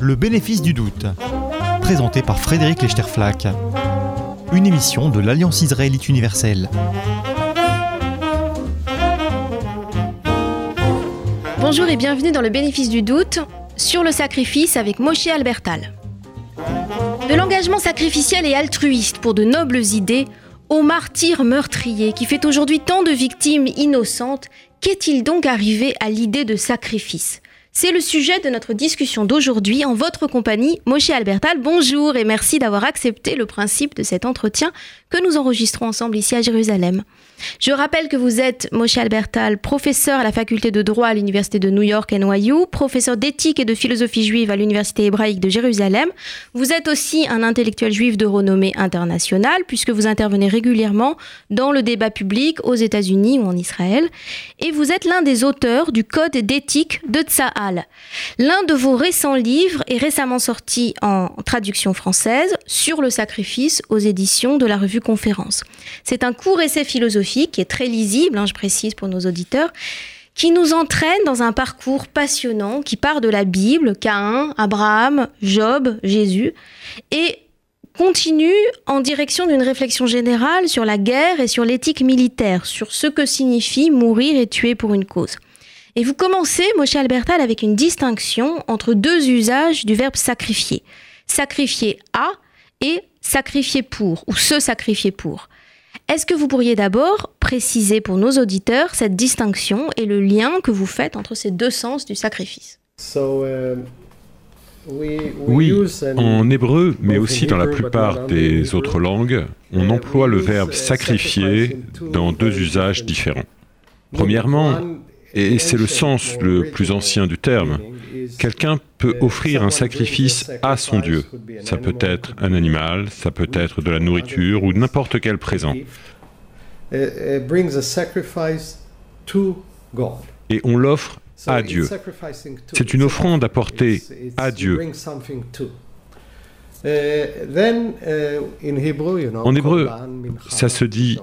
Le bénéfice du doute, présenté par Frédéric Lechterflack, une émission de l'Alliance israélite universelle. Bonjour et bienvenue dans le bénéfice du doute sur le sacrifice avec Moshe Albertal. De l'engagement sacrificiel et altruiste pour de nobles idées au martyr meurtrier qui fait aujourd'hui tant de victimes innocentes, qu'est-il donc arrivé à l'idée de sacrifice? C'est le sujet de notre discussion d'aujourd'hui en votre compagnie. Moshe Albertal, bonjour et merci d'avoir accepté le principe de cet entretien que nous enregistrons ensemble ici à Jérusalem. Je rappelle que vous êtes Moshe Albertal, professeur à la faculté de droit à l'université de New York NYU, professeur d'éthique et de philosophie juive à l'université hébraïque de Jérusalem. Vous êtes aussi un intellectuel juif de renommée internationale puisque vous intervenez régulièrement dans le débat public aux États-Unis ou en Israël. Et vous êtes l'un des auteurs du code d'éthique de Tsahal. L'un de vos récents livres est récemment sorti en traduction française sur le sacrifice aux éditions de la revue Conférence. C'est un court essai philosophique qui est très lisible, hein, je précise pour nos auditeurs, qui nous entraîne dans un parcours passionnant qui part de la Bible, Caïn, Abraham, Job, Jésus, et continue en direction d'une réflexion générale sur la guerre et sur l'éthique militaire, sur ce que signifie mourir et tuer pour une cause. Et vous commencez, Moshe Albertal, avec une distinction entre deux usages du verbe sacrifier. Sacrifier à et sacrifier pour, ou se sacrifier pour. Est-ce que vous pourriez d'abord préciser pour nos auditeurs cette distinction et le lien que vous faites entre ces deux sens du sacrifice? Um, Oui, en hébreu, mais aussi dans la plupart des autres langues, on emploie le verbe sacrifier dans deux usages différents. Premièrement, et c'est le sens le plus ancien du terme, quelqu'un peut offrir un sacrifice à son Dieu. Ça peut être un animal, ça peut être de la nourriture ou n'importe quel présent. Et on l'offre à Dieu. C'est une offrande apportée à Dieu. En hébreu, ça se dit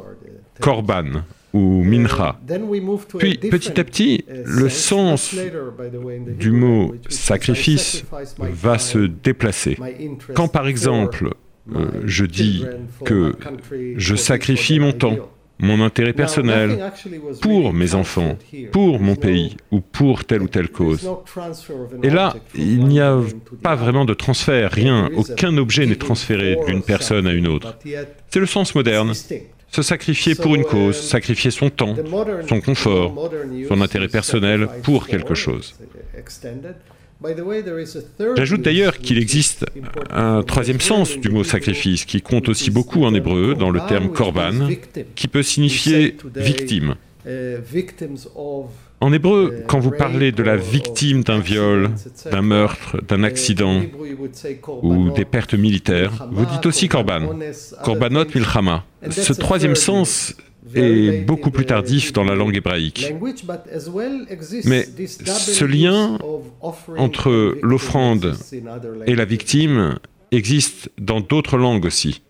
korban ou mincha. Puis petit à petit, le sens du mot sacrifice va se déplacer. Quand par exemple euh, je dis que je sacrifie mon temps, mon intérêt personnel, pour mes enfants, pour mon pays ou pour telle ou telle cause. Et là, il n'y a pas vraiment de transfert, rien, aucun objet n'est transféré d'une personne à une autre. C'est le sens moderne se sacrifier pour une cause, sacrifier son temps, son confort, son intérêt personnel pour quelque chose. J'ajoute d'ailleurs qu'il existe un troisième sens du mot sacrifice qui compte aussi beaucoup en hébreu dans le terme korban, qui peut signifier victime. En hébreu, euh, quand vous parlez de la victime d'un viol, d'un meurtre, d'un accident ou des pertes militaires, vous dites aussi korban, korbanot milchama. Ce troisième sens est beaucoup plus tardif dans la langue hébraïque. Mais ce lien entre l'offrande et la victime existe dans d'autres langues aussi.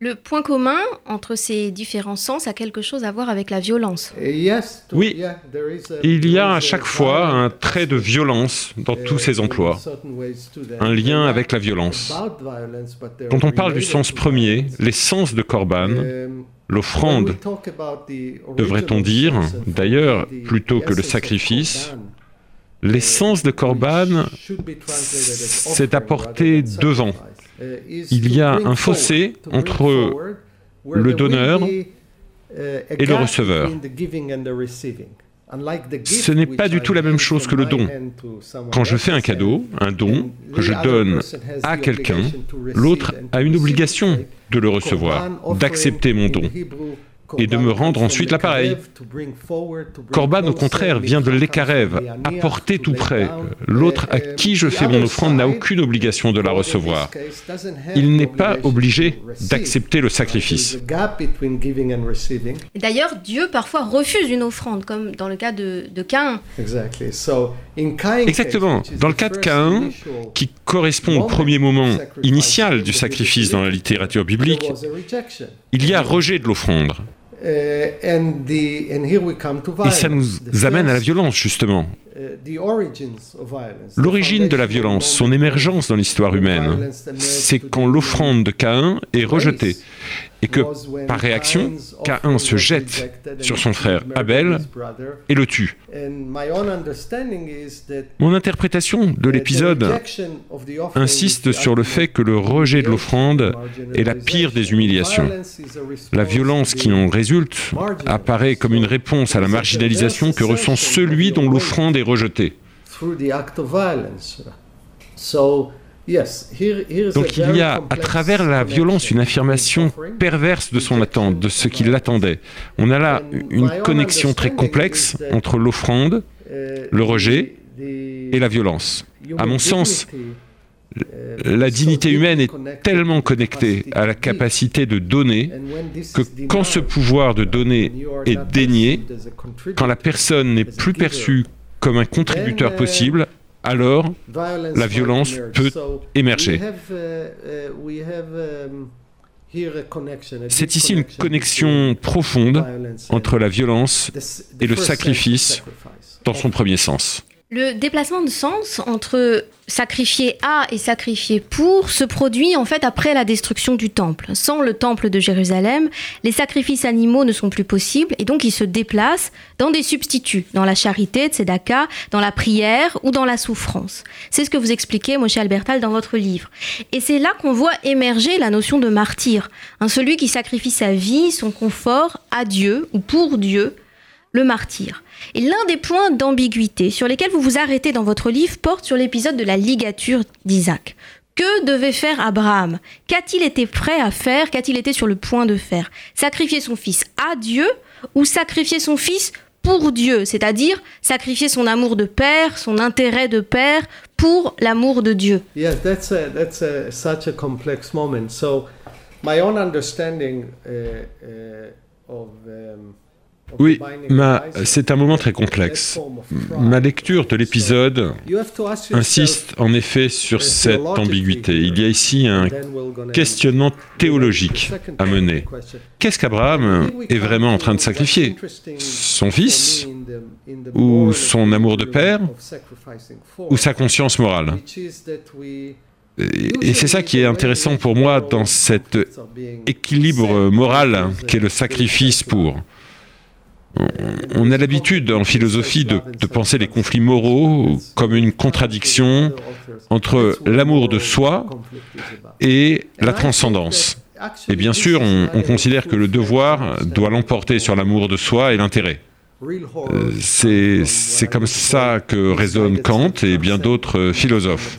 Le point commun entre ces différents sens a quelque chose à voir avec la violence. Oui, il y a à chaque fois un trait de violence dans tous ces emplois, un lien avec la violence. Quand on parle du sens premier, les sens de Corban, l'offrande, devrait-on dire, d'ailleurs, plutôt que le sacrifice, l'essence de Corban, c'est d'apporter devant, il y a un fossé entre le donneur et le receveur. Ce n'est pas du tout la même chose que le don. Quand je fais un cadeau, un don que je donne à quelqu'un, l'autre a une obligation de le recevoir, d'accepter mon don et de me rendre ensuite l'appareil. Corban, au contraire, vient de l'Ekarev, apporter tout près. L'autre à qui je fais mon offrande n'a aucune obligation de la recevoir. Il n'est pas obligé d'accepter le sacrifice. D'ailleurs, Dieu parfois refuse une offrande, comme dans le cas de, de Caïn. Exactement. Dans le cas de Caïn, qui correspond au premier moment initial du sacrifice dans la littérature biblique, il y a rejet de l'offrande. Et ça nous amène à la violence, justement. L'origine de la violence, son émergence dans l'histoire humaine, c'est quand l'offrande de Caïn est rejetée et que, par réaction, Caïn se jette sur son frère Abel et le tue. Mon interprétation de l'épisode insiste sur le fait que le rejet de l'offrande est la pire des humiliations. La violence qui en résulte apparaît comme une réponse à la marginalisation que ressent celui dont l'offrande est rejetée. Donc il y a à travers la violence une affirmation perverse de son attente, de ce qui l'attendait. On a là une connexion très complexe entre l'offrande, le rejet et la violence. À mon sens, la dignité humaine est tellement connectée à la capacité de donner que quand ce pouvoir de donner est dénié, quand la personne n'est plus perçue comme un contributeur possible, alors la violence peut émerger. C'est ici une connexion profonde entre la violence et le sacrifice dans son premier sens. Le déplacement de sens entre sacrifier à et sacrifier pour se produit en fait après la destruction du temple. Sans le temple de Jérusalem, les sacrifices animaux ne sont plus possibles et donc ils se déplacent dans des substituts, dans la charité, tzedaka, dans la prière ou dans la souffrance. C'est ce que vous expliquez, Moshe Albertal, dans votre livre. Et c'est là qu'on voit émerger la notion de martyr, un celui qui sacrifie sa vie, son confort à Dieu ou pour Dieu le martyr. Et l'un des points d'ambiguïté sur lesquels vous vous arrêtez dans votre livre porte sur l'épisode de la ligature d'Isaac. Que devait faire Abraham? Qu'a-t-il été prêt à faire? Qu'a-t-il été sur le point de faire? Sacrifier son fils à Dieu ou sacrifier son fils pour Dieu, c'est-à-dire sacrifier son amour de père, son intérêt de père pour l'amour de Dieu? Moment. Uh, uh, um, oui, c'est un moment très complexe. Ma lecture de l'épisode insiste en effet sur cette ambiguïté. Il y a ici un questionnement théologique à mener. Qu'est-ce qu'Abraham est vraiment en train de sacrifier? Son fils Ou son amour de père Ou sa conscience morale? Et c'est ça qui est intéressant pour moi dans cet équilibre moral qu'est le sacrifice pour on a l'habitude en philosophie de, penser les conflits moraux comme une contradiction entre l'amour de soi et la transcendance. Et bien sûr, on, considère que le devoir doit l'emporter sur l'amour de soi et l'intérêt. Euh, c'est comme ça que raisonne Kant et bien d'autres philosophes.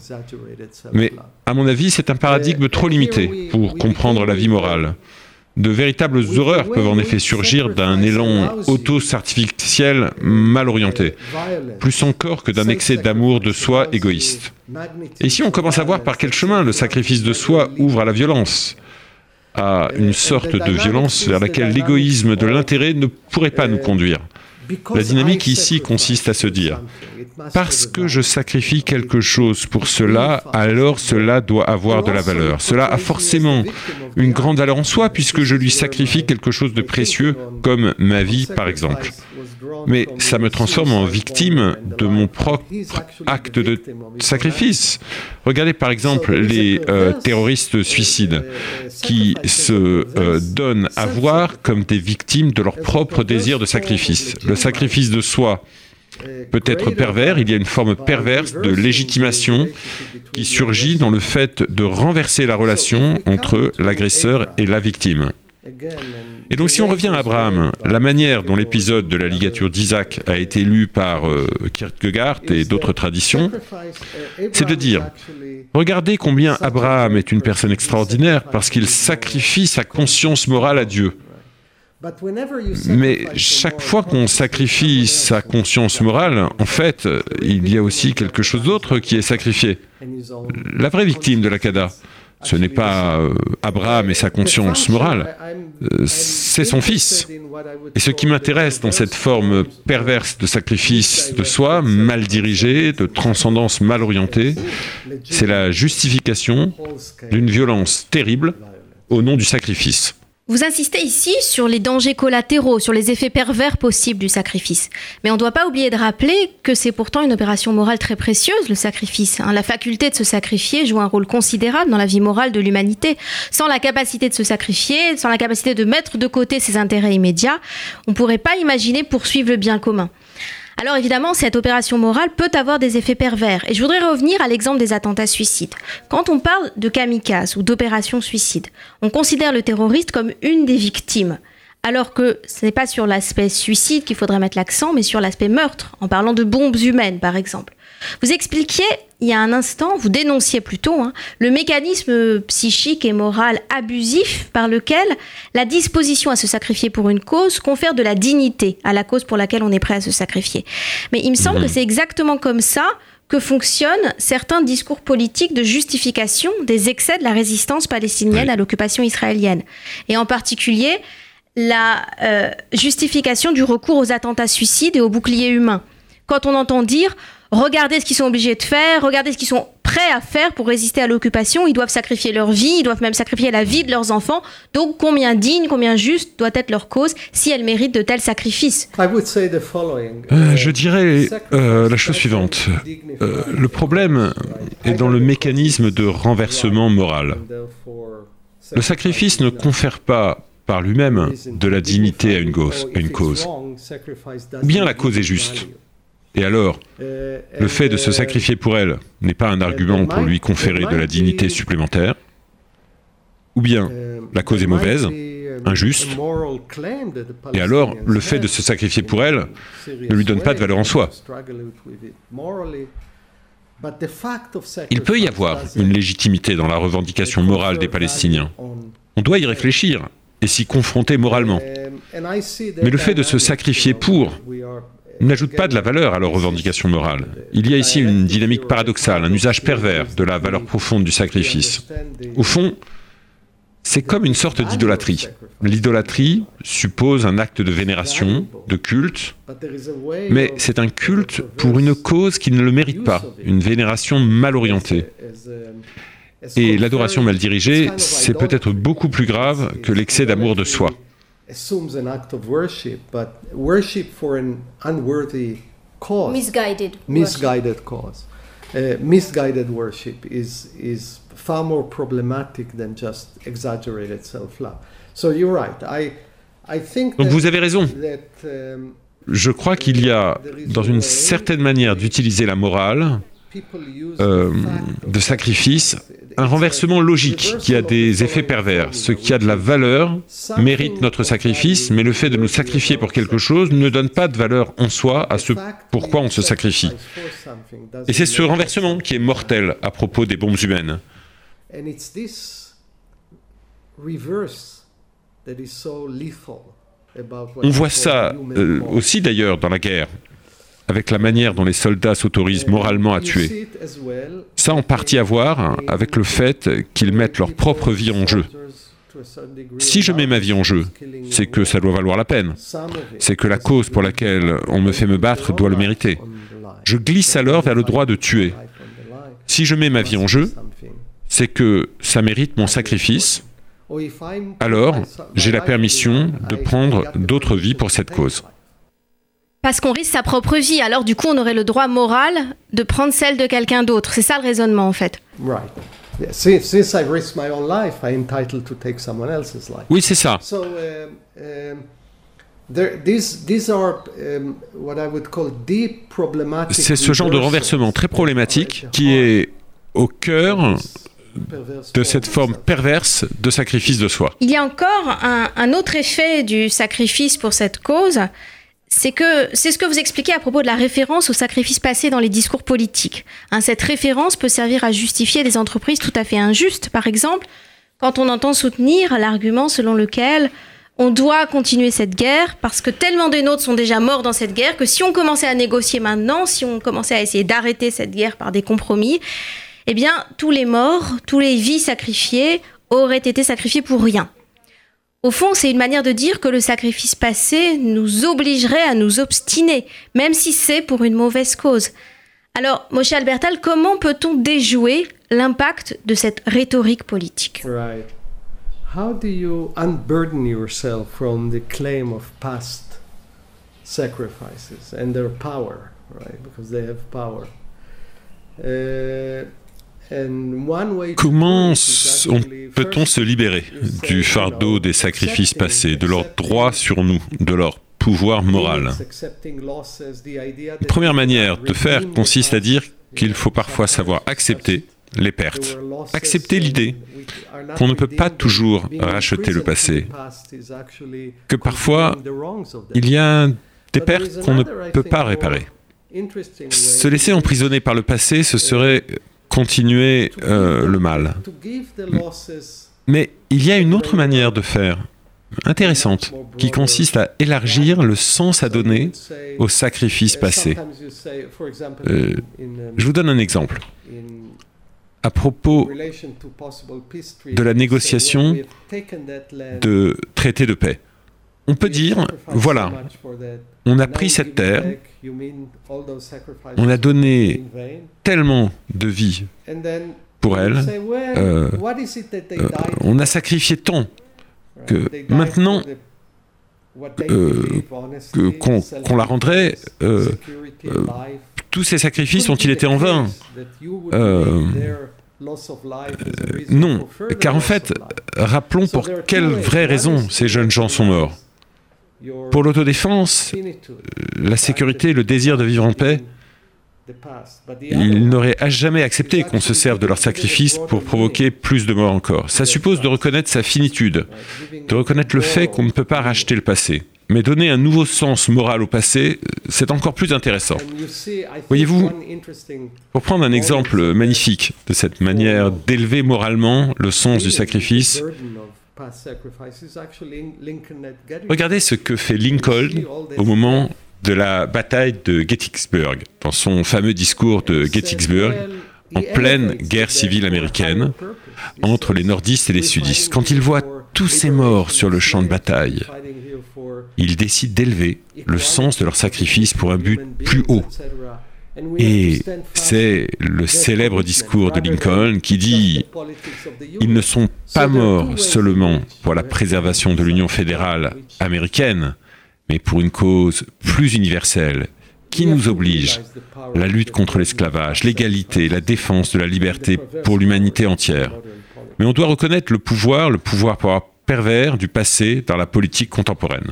Mais à mon avis, c'est un paradigme trop limité pour comprendre la vie morale. De véritables horreurs peuvent en effet surgir d'un élan auto-artificiel mal orienté, plus encore que d'un excès d'amour de soi égoïste. Et ici, on commence à voir par quel chemin le sacrifice de soi ouvre à la violence, à une sorte de violence vers laquelle l'égoïsme de l'intérêt ne pourrait pas nous conduire. La dynamique ici consiste à se dire, parce que je sacrifie quelque chose pour cela, alors cela doit avoir de la valeur. Cela a forcément une grande valeur en soi puisque je lui sacrifie quelque chose de précieux comme ma vie par exemple mais ça me transforme en victime de mon propre acte de sacrifice. Regardez par exemple les euh, terroristes suicides qui se euh, donnent à voir comme des victimes de leur propre désir de sacrifice. Le sacrifice de soi peut être pervers, il y a une forme perverse de légitimation qui surgit dans le fait de renverser la relation entre l'agresseur et la victime. Et donc si on revient à Abraham, la manière dont l'épisode de la ligature d'Isaac a été lu par euh, Kierkegaard et d'autres traditions, c'est de dire, regardez combien Abraham est une personne extraordinaire parce qu'il sacrifie sa conscience morale à Dieu. Mais chaque fois qu'on sacrifie sa conscience morale, en fait, il y a aussi quelque chose d'autre qui est sacrifié. La vraie victime de la Kada, ce n'est pas euh, Abraham et sa conscience morale, euh, c'est son fils. Et ce qui m'intéresse dans cette forme perverse de sacrifice de soi, mal dirigé, de transcendance mal orientée, c'est la justification d'une violence terrible au nom du sacrifice. Vous insistez ici sur les dangers collatéraux, sur les effets pervers possibles du sacrifice. Mais on ne doit pas oublier de rappeler que c'est pourtant une opération morale très précieuse, le sacrifice. Hein. La faculté de se sacrifier joue un rôle considérable dans la vie morale de l'humanité. Sans la capacité de se sacrifier, sans la capacité de mettre de côté ses intérêts immédiats, on ne pourrait pas imaginer poursuivre le bien commun. Alors évidemment, cette opération morale peut avoir des effets pervers. Et je voudrais revenir à l'exemple des attentats suicides. Quand on parle de kamikaze ou d'opération suicide, on considère le terroriste comme une des victimes. Alors que ce n'est pas sur l'aspect suicide qu'il faudrait mettre l'accent, mais sur l'aspect meurtre, en parlant de bombes humaines par exemple. Vous expliquiez il y a un instant, vous dénonciez plutôt hein, le mécanisme psychique et moral abusif par lequel la disposition à se sacrifier pour une cause confère de la dignité à la cause pour laquelle on est prêt à se sacrifier. Mais il me semble que c'est exactement comme ça que fonctionnent certains discours politiques de justification des excès de la résistance palestinienne à l'occupation israélienne. Et en particulier, la euh, justification du recours aux attentats suicides et aux boucliers humains. Quand on entend dire regardez ce qu'ils sont obligés de faire, regardez ce qu'ils sont prêts à faire pour résister à l'occupation. Ils doivent sacrifier leur vie, ils doivent même sacrifier la vie de leurs enfants. Donc combien digne, combien juste doit être leur cause si elle mérite de tels sacrifices? Euh, Je dirais euh, la chose suivante. Euh, le problème est dans le mécanisme de renversement moral. Le sacrifice ne confère pas par lui-même de la dignité à une cause. À une cause. Bien la cause est juste. Et alors, le fait de se sacrifier pour elle n'est pas un argument pour lui conférer de la dignité supplémentaire Ou bien la cause est mauvaise, injuste, et alors le fait de se sacrifier pour elle ne lui donne pas de valeur en soi il peut y avoir une légitimité dans la revendication morale des Palestiniens. On doit y réfléchir et s'y confronter moralement. Mais le fait de se sacrifier pour n'ajoute pas de la valeur à leur revendication morale. Il y a ici une dynamique paradoxale, un usage pervers de la valeur profonde du sacrifice. Au fond, c'est comme une sorte d'idolâtrie. L'idolâtrie suppose un acte de vénération, de culte, mais c'est un culte pour une cause qui ne le mérite pas, une vénération mal orientée. Et l'adoration mal dirigée, c'est peut-être beaucoup plus grave que l'excès d'amour de soi. Assumes an act of worship, but worship for an unworthy cause, misguided, misguided worship. cause, uh, misguided worship is is far more problematic than just exaggerated self-love. So you're right. I I think. Donc vous avez raison. That, um, Je crois qu'il y a, dans une certaine manière d'utiliser la morale, euh, de sacrifice, un renversement logique qui a des effets pervers. Ce qui a de la valeur mérite notre sacrifice, mais le fait de nous sacrifier pour quelque chose ne donne pas de valeur en soi à ce pourquoi on se sacrifie. Et c'est ce renversement qui est mortel à propos des bombes humaines. On voit ça euh, aussi d'ailleurs dans la guerre avec la manière dont les soldats s'autorisent moralement à tuer. Ça en partie à voir avec le fait qu'ils mettent leur propre vie en jeu. Si je mets ma vie en jeu, c'est que ça doit valoir la peine. C'est que la cause pour laquelle on me fait me battre doit le mériter. Je glisse alors vers le droit de tuer. Si je mets ma vie en jeu, c'est que ça mérite mon sacrifice. Alors, j'ai la permission de prendre d'autres vies pour cette cause. Parce qu'on risque sa propre vie, alors du coup on aurait le droit moral de prendre celle de quelqu'un d'autre. C'est ça le raisonnement en fait. Oui, c'est ça. C'est ce genre de renversement très problématique qui est au cœur de cette forme perverse de sacrifice de soi. Il y a encore un, un autre effet du sacrifice pour cette cause, c'est que c'est ce que vous expliquez à propos de la référence au sacrifice passé dans les discours politiques. Hein, cette référence peut servir à justifier des entreprises tout à fait injustes, par exemple, quand on entend soutenir l'argument selon lequel on doit continuer cette guerre parce que tellement des nôtres sont déjà morts dans cette guerre que si on commençait à négocier maintenant, si on commençait à essayer d'arrêter cette guerre par des compromis, eh bien tous les morts, tous les vies sacrifiées auraient été sacrifiés pour rien. Au fond, c'est une manière de dire que le sacrifice passé nous obligerait à nous obstiner, même si c'est pour une mauvaise cause. Alors, Moshe Albertal, comment peut-on déjouer l'impact de cette rhétorique politique? How do you unburden yourself from the claim of past sacrifices and their power? Because they have power. Uh, Comment peut-on se libérer du fardeau des sacrifices passés, de leur droit sur nous, de leur pouvoir moral? La première manière de faire consiste à dire qu'il faut parfois savoir accepter les pertes, accepter l'idée qu'on ne peut pas toujours racheter le passé, que parfois il y a des pertes qu'on ne peut pas réparer. Se laisser emprisonner par le passé, ce serait continuer euh, le mal. Mais il y a une autre manière de faire, intéressante, qui consiste à élargir le sens à donner au sacrifice passé. Euh, je vous donne un exemple. À propos de la négociation de traité de paix. On peut dire, voilà, on a pris cette terre, on a donné tellement de vie pour elle, euh, euh, on a sacrifié tant que maintenant euh, qu'on la rendrait, tous ces sacrifices ont-ils été en vain? Non, car en fait, rappelons pour quelles vraies raisons ces jeunes gens sont morts. Pour l'autodéfense, la sécurité, le désir de vivre en paix, ils n'auraient jamais accepté qu'on se serve de leur sacrifice pour provoquer plus de morts encore. Ça suppose de reconnaître sa finitude, de reconnaître le fait qu'on ne peut pas racheter le passé. Mais donner un nouveau sens moral au passé, c'est encore plus intéressant. Voyez-vous, pour prendre un exemple magnifique de cette manière d'élever moralement le sens du sacrifice, Regardez ce que fait Lincoln au moment de la bataille de Gettysburg, dans son fameux discours de Gettysburg, en pleine guerre civile américaine, entre les nordistes et les sudistes. Quand il voit tous ces morts sur le champ de bataille, il décide d'élever le sens de leur sacrifice pour un but plus haut, et c'est le célèbre discours de Lincoln qui dit Ils ne sont pas morts seulement pour la préservation de l'Union fédérale américaine, mais pour une cause plus universelle qui nous oblige, la lutte contre l'esclavage, l'égalité, la défense de la liberté pour l'humanité entière. Mais on doit reconnaître le pouvoir, le pouvoir pervers du passé dans la politique contemporaine.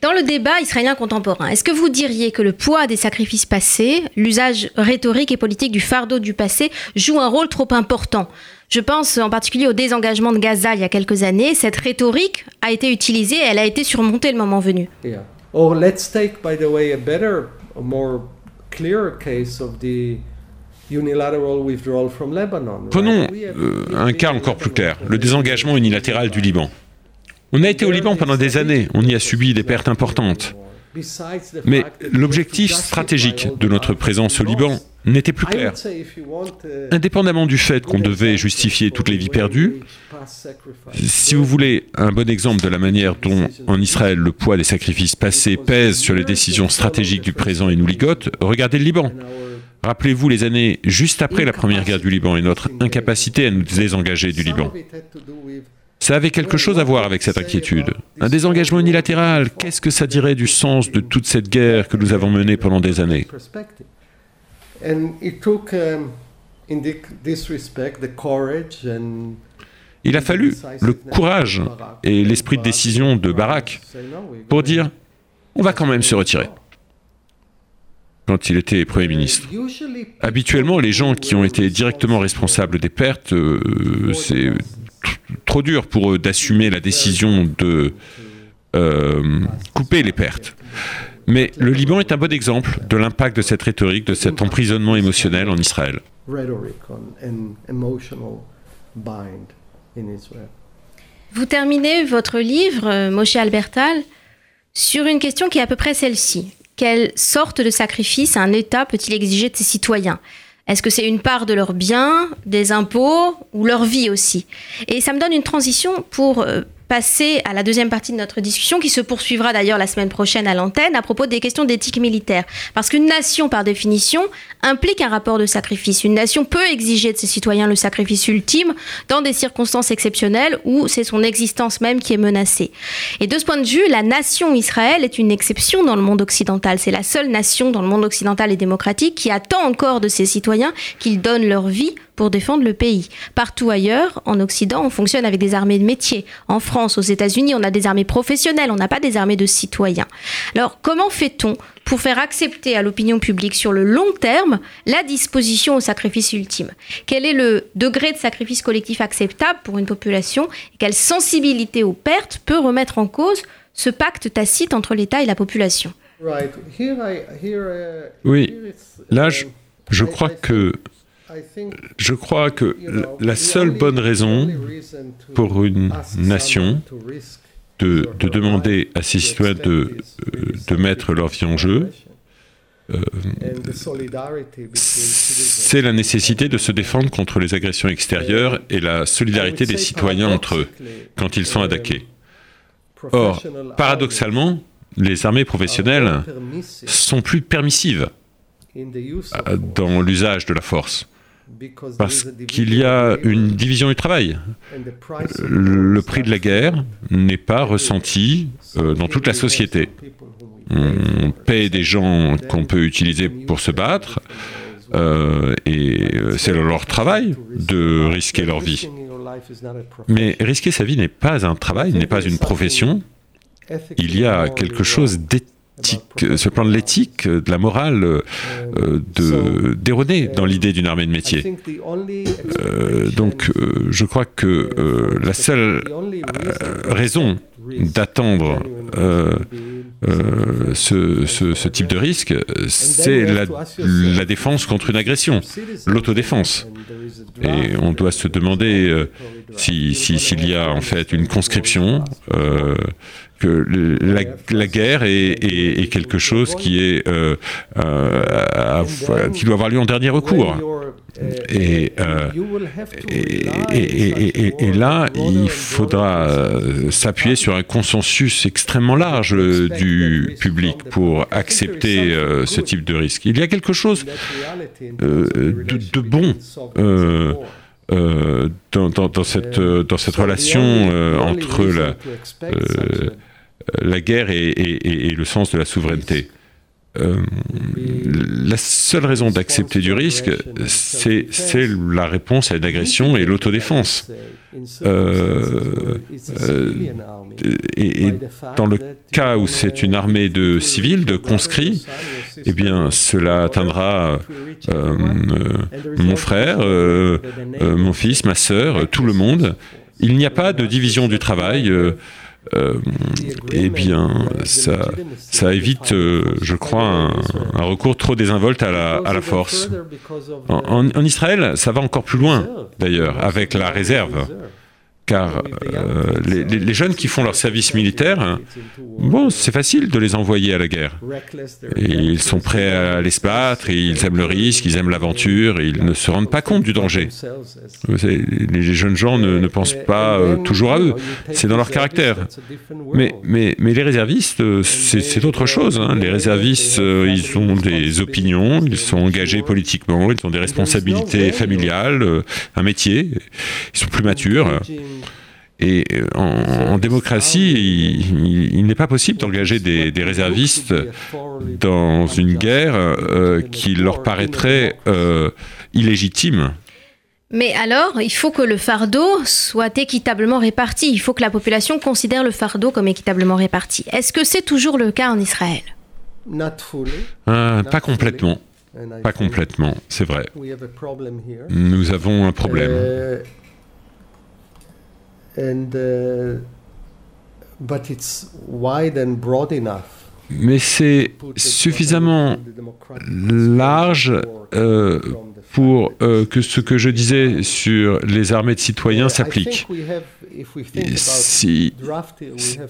Dans le débat israélien contemporain, est-ce que vous diriez que le poids des sacrifices passés, l'usage rhétorique et politique du fardeau du passé, joue un rôle trop important? Je pense en particulier au désengagement de Gaza il y a quelques années. Cette rhétorique a été utilisée et elle a été surmontée le moment venu. Yeah. Or let's take, by the way, a better, a more clear case of the Prenons euh, un cas encore plus clair, le désengagement unilatéral du Liban. On a été au Liban pendant des années, on y a subi des pertes importantes. Mais l'objectif stratégique de notre présence au Liban n'était plus clair. Indépendamment du fait qu'on devait justifier toutes les vies perdues, si vous voulez un bon exemple de la manière dont en Israël le poids des sacrifices passés pèse sur les décisions stratégiques du présent et nous ligote, regardez le Liban. Rappelez-vous les années juste après la première guerre du Liban et notre incapacité à nous désengager du Liban. Ça avait quelque chose à voir avec cette inquiétude. Un désengagement unilatéral, qu'est-ce que ça dirait du sens de toute cette guerre que nous avons menée pendant des années? Il a fallu le courage et l'esprit de décision de Barak pour dire on va quand même se retirer quand il était Premier ministre. Habituellement, les gens qui ont été directement responsables des pertes, euh, c'est trop dur pour eux d'assumer la décision de euh, couper les pertes. Mais le Liban est un bon exemple de l'impact de cette rhétorique, de cet emprisonnement émotionnel en Israël. Vous terminez votre livre, euh, Moshe Albertal, sur une question qui est à peu près celle-ci. Quelle sorte de sacrifice un État peut-il exiger de ses citoyens? Est-ce que c'est une part de leurs biens, des impôts ou leur vie aussi? Et ça me donne une transition pour euh, passer à la deuxième partie de notre discussion, qui se poursuivra d'ailleurs la semaine prochaine à l'antenne, à propos des questions d'éthique militaire. Parce qu'une nation, par définition, implique un rapport de sacrifice. Une nation peut exiger de ses citoyens le sacrifice ultime dans des circonstances exceptionnelles où c'est son existence même qui est menacée. Et de ce point de vue, la nation Israël est une exception dans le monde occidental. C'est la seule nation dans le monde occidental et démocratique qui attend encore de ses citoyens qu'ils donnent leur vie pour défendre le pays. Partout ailleurs, en Occident, on fonctionne avec des armées de métier. En France, aux États-Unis, on a des armées professionnelles, on n'a pas des armées de citoyens. Alors, comment fait-on pour faire accepter à l'opinion publique sur le long terme la disposition au sacrifice ultime? Quel est le degré de sacrifice collectif acceptable pour une population et quelle sensibilité aux pertes peut remettre en cause ce pacte tacite entre l'État et la population? Oui, là, je crois que je crois que la seule bonne raison pour une nation de, demander à ses citoyens de, de mettre leur vie en jeu, euh, c'est la nécessité de se défendre contre les agressions extérieures et la solidarité des citoyens entre eux quand ils sont attaqués. Or, paradoxalement, les armées professionnelles sont plus permissives euh, dans l'usage de la force parce qu'il y a une division du travail. Le prix de la guerre n'est pas ressenti euh, dans toute la société. On paie des gens qu'on peut utiliser pour se battre, euh, et euh, c'est leur travail de risquer leur vie. Mais risquer sa vie n'est pas un travail, n'est pas une profession. Il y a quelque chose d'éthique ce plan de l'éthique, de la morale, euh, de d'erroner dans l'idée d'une armée de métier. Euh, donc, euh, je crois que la seule raison d'attendre ce, ce, type de risque, c'est la, la, défense contre une agression, l'autodéfense. Et on doit se demander s'il si, y a en fait une conscription que la, guerre est, quelque chose qui est euh, euh, qui doit avoir lieu en dernier recours. Et, euh, et, là, il faudra s'appuyer sur un consensus extrêmement large du public pour accepter ce type de risque. Il y a quelque chose de, bon. dans, cette, dans cette relation entre la, euh, la guerre et, le sens de la souveraineté. Euh, la seule raison d'accepter du risque, c'est la réponse à une agression et l'autodéfense. Euh, et, dans le cas où c'est une armée de civils, de conscrits, eh bien, cela atteindra mon frère, mon fils, ma sœur, tout le monde. Il n'y a pas de division du travail euh, eh bien, ça, ça évite, euh, je crois, un, recours trop désinvolte à la, à la force. En, en, Israël, ça va encore plus loin, d'ailleurs, avec la réserve car euh, les, jeunes qui font leur service militaire, bon, c'est facile de les envoyer à la guerre. ils sont prêts à aller se battre, ils aiment le risque, ils aiment l'aventure, ils ne se rendent pas compte du danger. Les jeunes gens ne, pensent pas euh, toujours à eux, c'est dans leur caractère. Mais, mais, mais les réservistes, euh, c'est autre chose. Hein. Les réservistes, ils ont des opinions, ils sont engagés politiquement, ils ont des responsabilités familiales, un métier, ils sont plus matures. Et euh, en, démocratie, il, n'est pas possible d'engager des, réservistes dans une guerre euh, qui leur paraîtrait euh, illégitime. Mais alors, il faut que le fardeau soit équitablement réparti. Il faut que la population considère le fardeau comme équitablement réparti. Est-ce que c'est toujours le cas en Israël? Pas complètement. Pas complètement, c'est vrai. Nous avons un problème. Uh, Mais c'est suffisamment large euh, pour euh, que ce que je disais sur les armées de citoyens s'applique. Si,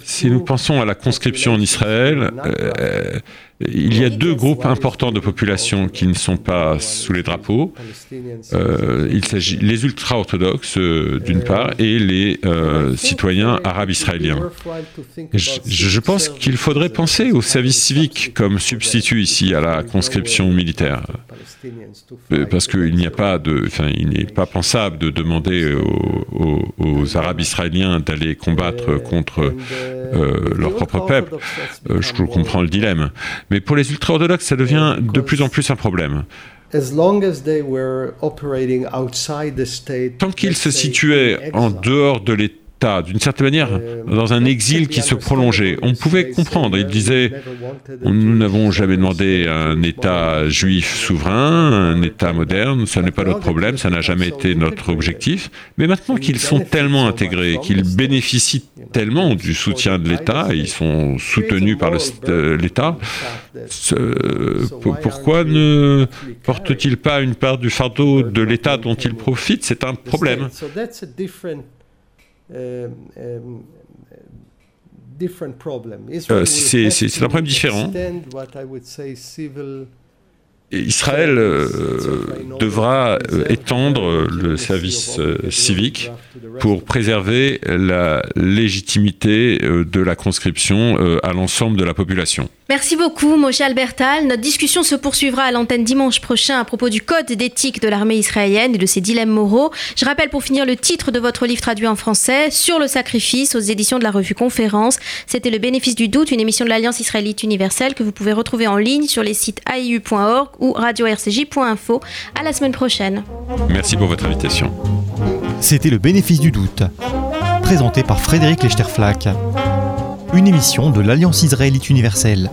si, nous pensons à la conscription en Israël, euh, il y a deux groupes importants de population qui ne sont pas sous les drapeaux. Euh, il s'agit les ultra-orthodoxes d'une part et les citoyens arabes israéliens. Je, je pense qu'il faudrait penser au service civique comme substitut ici à la conscription militaire. Parce qu'il n'y a pas de, enfin, il n'est pas pensable de demander aux, Arabes israéliens d'aller combattre contre euh, leur propre peuple. Euh, je comprends le dilemme. Mais pour les ultra-orthodoxes, ça devient de plus en plus un problème. Tant qu'ils se situaient en dehors de l'État, d'une certaine manière, dans un exil qui se prolongeait. On pouvait comprendre. Il disait, nous n'avons jamais demandé un État juif souverain, un État moderne, ça n'est pas notre problème, ça n'a jamais été notre objectif. Mais maintenant qu'ils sont tellement intégrés, qu'ils bénéficient tellement du soutien de l'État, ils sont soutenus par euh, l'État, pourquoi ne portent-ils pas une part du fardeau de l'État dont ils profitent? C'est un problème. Euh, c'est un problème différent. Israël euh, devra euh, étendre euh, le service civique pour préserver la légitimité de la conscription à l'ensemble de la population. Merci beaucoup, Moshe Albertal. Notre discussion se poursuivra à l'antenne dimanche prochain à propos du code d'éthique de l'armée israélienne et de ses dilemmes moraux. Je rappelle pour finir le titre de votre livre traduit en français, Sur le sacrifice, aux éditions de la revue Conférence. C'était Le bénéfice du doute, une émission de l'Alliance israélite universelle que vous pouvez retrouver en ligne sur les sites aiu.org ou radio-rcj.info. À la semaine prochaine. Merci pour votre invitation. C'était le bénéfice du doute, présenté par Frédéric Lechterflack, une émission de l'Alliance israélite universelle.